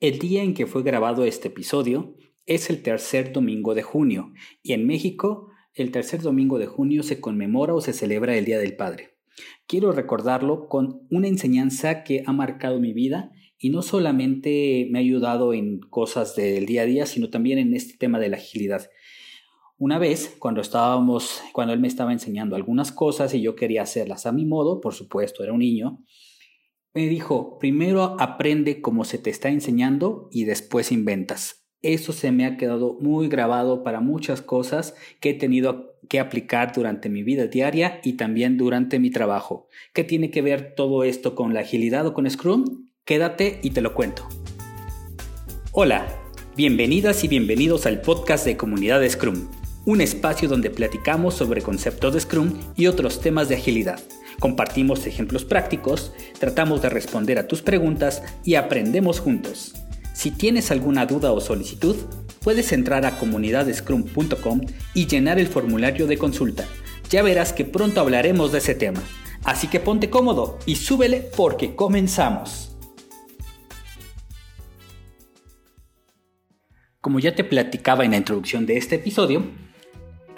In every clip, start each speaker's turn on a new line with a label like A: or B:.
A: El día en que fue grabado este episodio es el tercer domingo de junio y en México el tercer domingo de junio se conmemora o se celebra el Día del Padre. Quiero recordarlo con una enseñanza que ha marcado mi vida y no solamente me ha ayudado en cosas del día a día, sino también en este tema de la agilidad. Una vez, cuando estábamos, cuando él me estaba enseñando algunas cosas y yo quería hacerlas a mi modo, por supuesto, era un niño, me dijo, primero aprende como se te está enseñando y después inventas. Eso se me ha quedado muy grabado para muchas cosas que he tenido que aplicar durante mi vida diaria y también durante mi trabajo. ¿Qué tiene que ver todo esto con la agilidad o con Scrum? Quédate y te lo cuento. Hola, bienvenidas y bienvenidos al podcast de Comunidad Scrum, un espacio donde platicamos sobre conceptos de Scrum y otros temas de agilidad. Compartimos ejemplos prácticos, tratamos de responder a tus preguntas y aprendemos juntos. Si tienes alguna duda o solicitud, puedes entrar a comunidadescrum.com y llenar el formulario de consulta. Ya verás que pronto hablaremos de ese tema. Así que ponte cómodo y súbele porque comenzamos. Como ya te platicaba en la introducción de este episodio,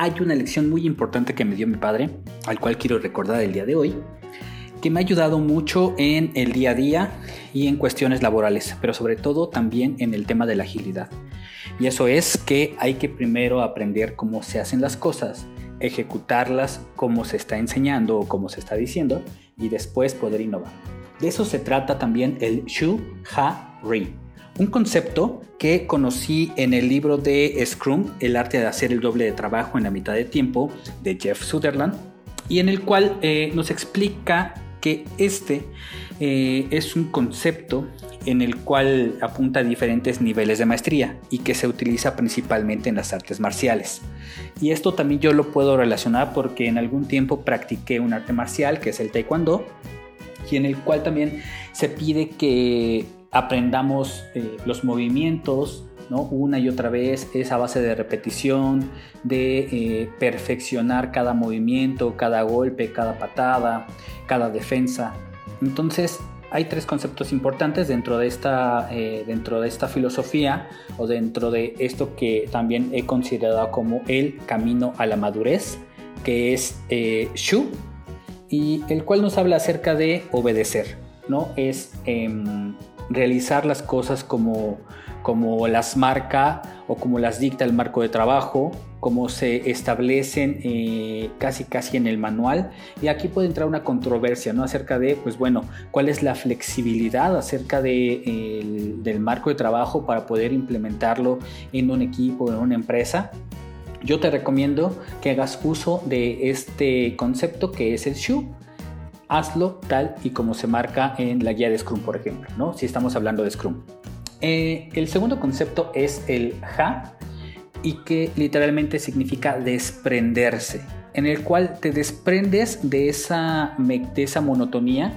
A: hay una lección muy importante que me dio mi padre, al cual quiero recordar el día de hoy, que me ha ayudado mucho en el día a día y en cuestiones laborales, pero sobre todo también en el tema de la agilidad. Y eso es que hay que primero aprender cómo se hacen las cosas, ejecutarlas como se está enseñando o como se está diciendo y después poder innovar. De eso se trata también el Shu Ha Ri un concepto que conocí en el libro de Scrum, El arte de hacer el doble de trabajo en la mitad de tiempo, de Jeff Sutherland, y en el cual eh, nos explica que este eh, es un concepto en el cual apunta a diferentes niveles de maestría y que se utiliza principalmente en las artes marciales. Y esto también yo lo puedo relacionar porque en algún tiempo practiqué un arte marcial que es el taekwondo y en el cual también se pide que aprendamos eh, los movimientos, ¿no? una y otra vez, esa base de repetición, de eh, perfeccionar cada movimiento, cada golpe, cada patada, cada defensa. Entonces, hay tres conceptos importantes dentro de esta, eh, dentro de esta filosofía o dentro de esto que también he considerado como el camino a la madurez, que es Shu, y el cual nos habla acerca de obedecer, ¿no? Es em, realizar las cosas como, como las marca o como las dicta el marco de trabajo, como se establecen eh, casi casi en el manual. Y aquí puede entrar una controversia ¿no? acerca de, pues bueno, cuál es la flexibilidad acerca de, del marco de trabajo para poder implementarlo en un equipo, en una empresa. Yo te recomiendo que hagas uso de este concepto que es el SHU, hazlo tal y como se marca en la guía de Scrum, por ejemplo, ¿no? si estamos hablando de Scrum. Eh, el segundo concepto es el HA y que literalmente significa desprenderse, en el cual te desprendes de esa, de esa monotonía,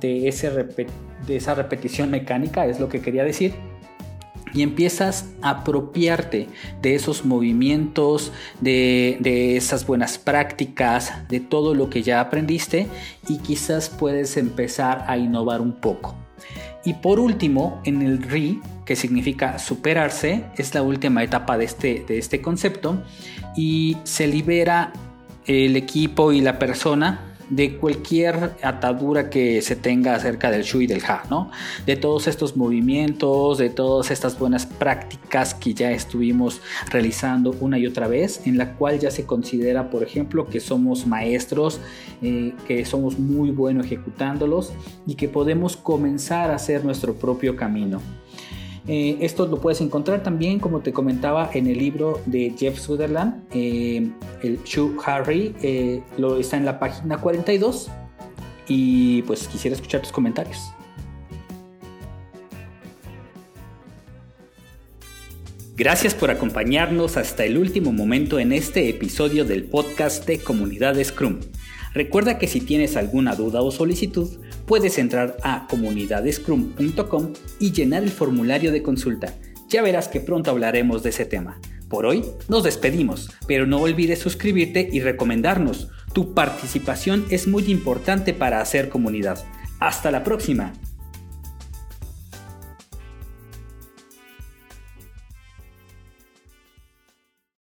A: de, ese de esa repetición mecánica, es lo que quería decir, y empiezas a apropiarte de esos movimientos, de, esas buenas prácticas, de todo lo que ya aprendiste y quizás puedes empezar a innovar un poco. Y por último, en el RE, que significa superarse, es la última etapa de este, de este concepto y se libera el equipo y la persona de cualquier atadura que se tenga acerca del shu y del ha, ¿no? De todos estos movimientos, de todas estas buenas prácticas que ya estuvimos realizando una y otra vez, en la cual ya se considera, por ejemplo, que somos maestros, eh, que somos muy buenos ejecutándolos y que podemos comenzar a hacer nuestro propio camino. Eh, esto lo puedes encontrar también, como te comentaba, en el libro de Jeff Sutherland, eh, el Shoe Harry, eh, lo está en la página 42 y pues quisiera escuchar tus comentarios. Gracias por acompañarnos hasta el último momento en este episodio del podcast de Comunidad Scrum. Recuerda que si tienes alguna duda o solicitud, puedes entrar a comunidadescrum.com y llenar el formulario de consulta. Ya verás que pronto hablaremos de ese tema. Por hoy nos despedimos, pero no olvides suscribirte y recomendarnos. Tu participación es muy importante para hacer comunidad. Hasta la próxima.